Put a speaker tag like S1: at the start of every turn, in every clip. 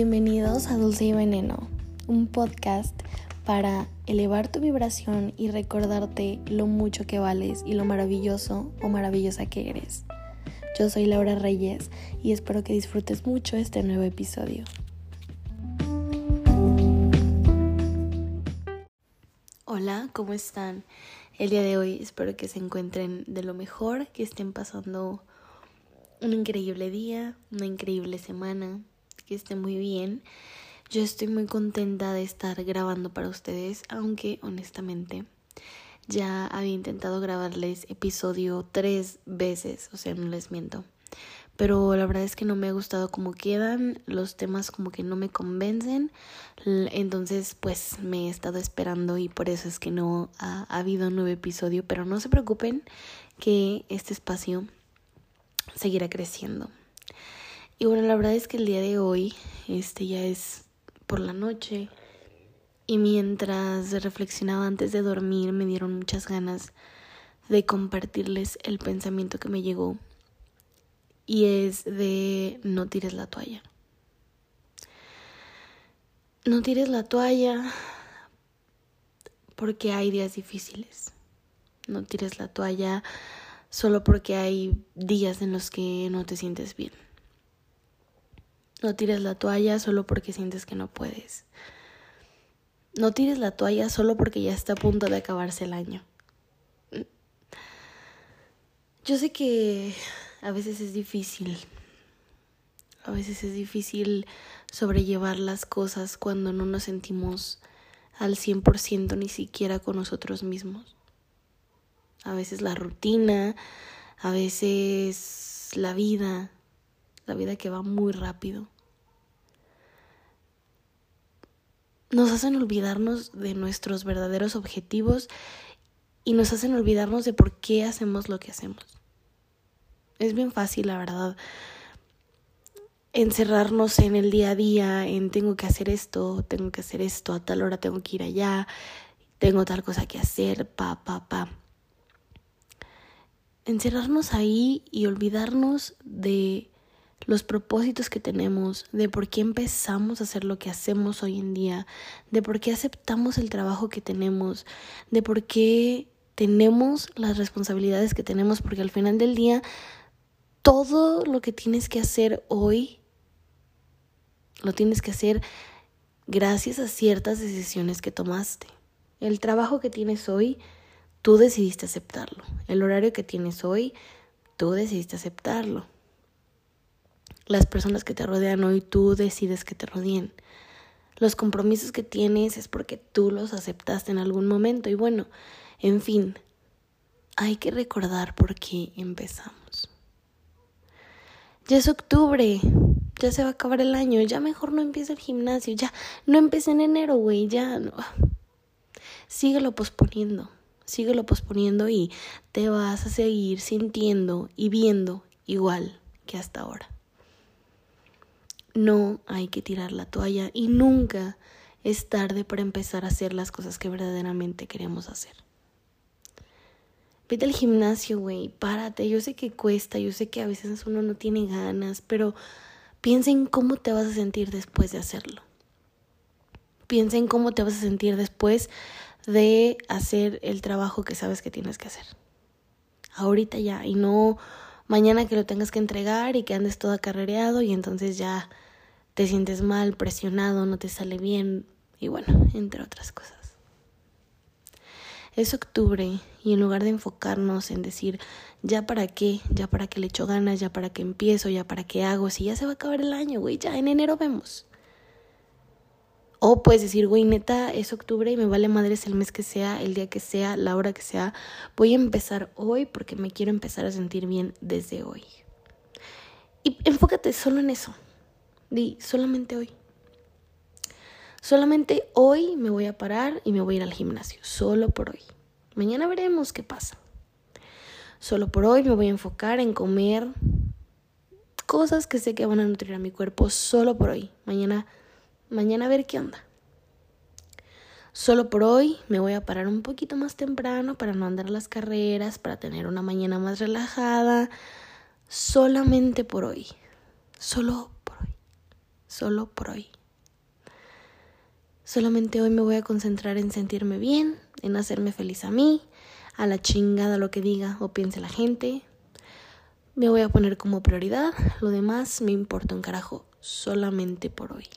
S1: Bienvenidos a Dulce y Veneno, un podcast para elevar tu vibración y recordarte lo mucho que vales y lo maravilloso o maravillosa que eres. Yo soy Laura Reyes y espero que disfrutes mucho este nuevo episodio. Hola, ¿cómo están? El día de hoy espero que se encuentren de lo mejor, que estén pasando un increíble día, una increíble semana, que estén muy bien. Yo estoy muy contenta de estar grabando para ustedes, aunque honestamente ya había intentado grabarles episodio tres veces, o sea, no les miento. Pero la verdad es que no me ha gustado cómo quedan, los temas como que no me convencen, entonces pues me he estado esperando y por eso es que no ha, ha habido nuevo episodio, pero no se preocupen que este espacio seguirá creciendo. Y bueno, la verdad es que el día de hoy, este ya es por la noche, y mientras reflexionaba antes de dormir me dieron muchas ganas de compartirles el pensamiento que me llegó y es de no tires la toalla. No tires la toalla porque hay días difíciles. No tires la toalla solo porque hay días en los que no te sientes bien. No tires la toalla solo porque sientes que no puedes. No tires la toalla solo porque ya está a punto de acabarse el año. Yo sé que a veces es difícil. A veces es difícil sobrellevar las cosas cuando no nos sentimos al 100% ni siquiera con nosotros mismos a veces la rutina, a veces la vida, la vida que va muy rápido. Nos hacen olvidarnos de nuestros verdaderos objetivos y nos hacen olvidarnos de por qué hacemos lo que hacemos. Es bien fácil, la verdad, encerrarnos en el día a día, en tengo que hacer esto, tengo que hacer esto, a tal hora tengo que ir allá, tengo tal cosa que hacer, pa, pa, pa encerrarnos ahí y olvidarnos de los propósitos que tenemos, de por qué empezamos a hacer lo que hacemos hoy en día, de por qué aceptamos el trabajo que tenemos, de por qué tenemos las responsabilidades que tenemos, porque al final del día todo lo que tienes que hacer hoy lo tienes que hacer gracias a ciertas decisiones que tomaste. El trabajo que tienes hoy Tú decidiste aceptarlo. El horario que tienes hoy, tú decidiste aceptarlo. Las personas que te rodean hoy, tú decides que te rodeen. Los compromisos que tienes es porque tú los aceptaste en algún momento. Y bueno, en fin, hay que recordar por qué empezamos. Ya es octubre, ya se va a acabar el año, ya mejor no empieza el gimnasio, ya no empecé en enero, güey, ya no. Síguelo posponiendo síguelo posponiendo y te vas a seguir sintiendo y viendo igual que hasta ahora. No hay que tirar la toalla y nunca es tarde para empezar a hacer las cosas que verdaderamente queremos hacer. Vete al gimnasio, güey, párate. Yo sé que cuesta, yo sé que a veces uno no tiene ganas, pero piensa en cómo te vas a sentir después de hacerlo. Piensa en cómo te vas a sentir después de hacer el trabajo que sabes que tienes que hacer. Ahorita ya, y no mañana que lo tengas que entregar y que andes todo acarreado y entonces ya te sientes mal, presionado, no te sale bien y bueno, entre otras cosas. Es octubre y en lugar de enfocarnos en decir ya para qué, ya para qué le echo ganas, ya para qué empiezo, ya para qué hago, si ya se va a acabar el año, güey, ya en enero vemos. O puedes decir, güey, neta, es octubre y me vale madres el mes que sea, el día que sea, la hora que sea. Voy a empezar hoy porque me quiero empezar a sentir bien desde hoy. Y enfócate solo en eso. Di, solamente hoy. Solamente hoy me voy a parar y me voy a ir al gimnasio. Solo por hoy. Mañana veremos qué pasa. Solo por hoy me voy a enfocar en comer cosas que sé que van a nutrir a mi cuerpo. Solo por hoy. Mañana mañana a ver qué onda. Solo por hoy me voy a parar un poquito más temprano para no andar las carreras, para tener una mañana más relajada. Solamente por hoy. Solo. Solo por hoy. Solamente hoy me voy a concentrar en sentirme bien, en hacerme feliz a mí, a la chingada lo que diga o piense la gente. Me voy a poner como prioridad, lo demás me importa un carajo solamente por hoy.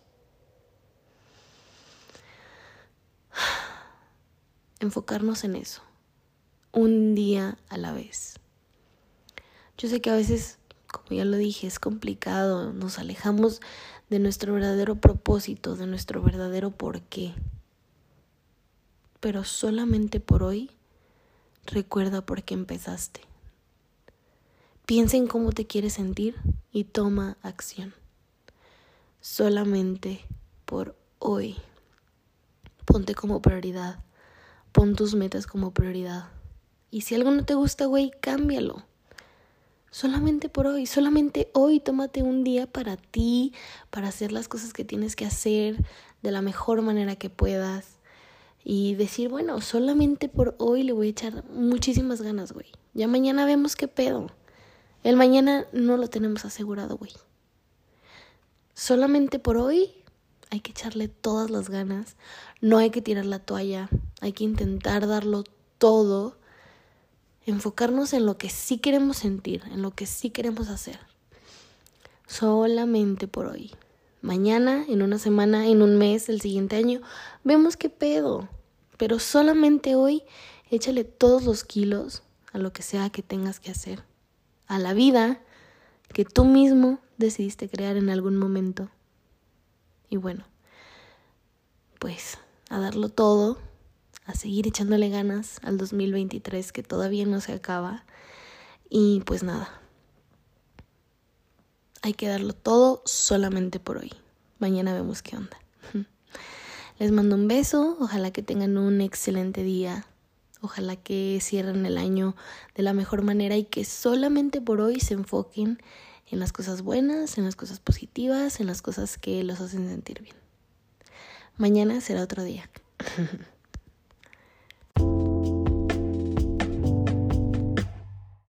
S1: Enfocarnos en eso, un día a la vez. Yo sé que a veces, como ya lo dije, es complicado, nos alejamos de nuestro verdadero propósito, de nuestro verdadero porqué. Pero solamente por hoy recuerda por qué empezaste. Piensa en cómo te quieres sentir y toma acción. Solamente por hoy. Ponte como prioridad. Pon tus metas como prioridad. Y si algo no te gusta, güey, cámbialo. Solamente por hoy, solamente hoy tómate un día para ti, para hacer las cosas que tienes que hacer de la mejor manera que puedas. Y decir, bueno, solamente por hoy le voy a echar muchísimas ganas, güey. Ya mañana vemos qué pedo. El mañana no lo tenemos asegurado, güey. Solamente por hoy hay que echarle todas las ganas. No hay que tirar la toalla. Hay que intentar darlo todo enfocarnos en lo que sí queremos sentir, en lo que sí queremos hacer. Solamente por hoy. Mañana, en una semana, en un mes, el siguiente año, vemos qué pedo. Pero solamente hoy, échale todos los kilos a lo que sea que tengas que hacer. A la vida que tú mismo decidiste crear en algún momento. Y bueno, pues a darlo todo a seguir echándole ganas al 2023 que todavía no se acaba. Y pues nada, hay que darlo todo solamente por hoy. Mañana vemos qué onda. Les mando un beso, ojalá que tengan un excelente día, ojalá que cierren el año de la mejor manera y que solamente por hoy se enfoquen en las cosas buenas, en las cosas positivas, en las cosas que los hacen sentir bien. Mañana será otro día.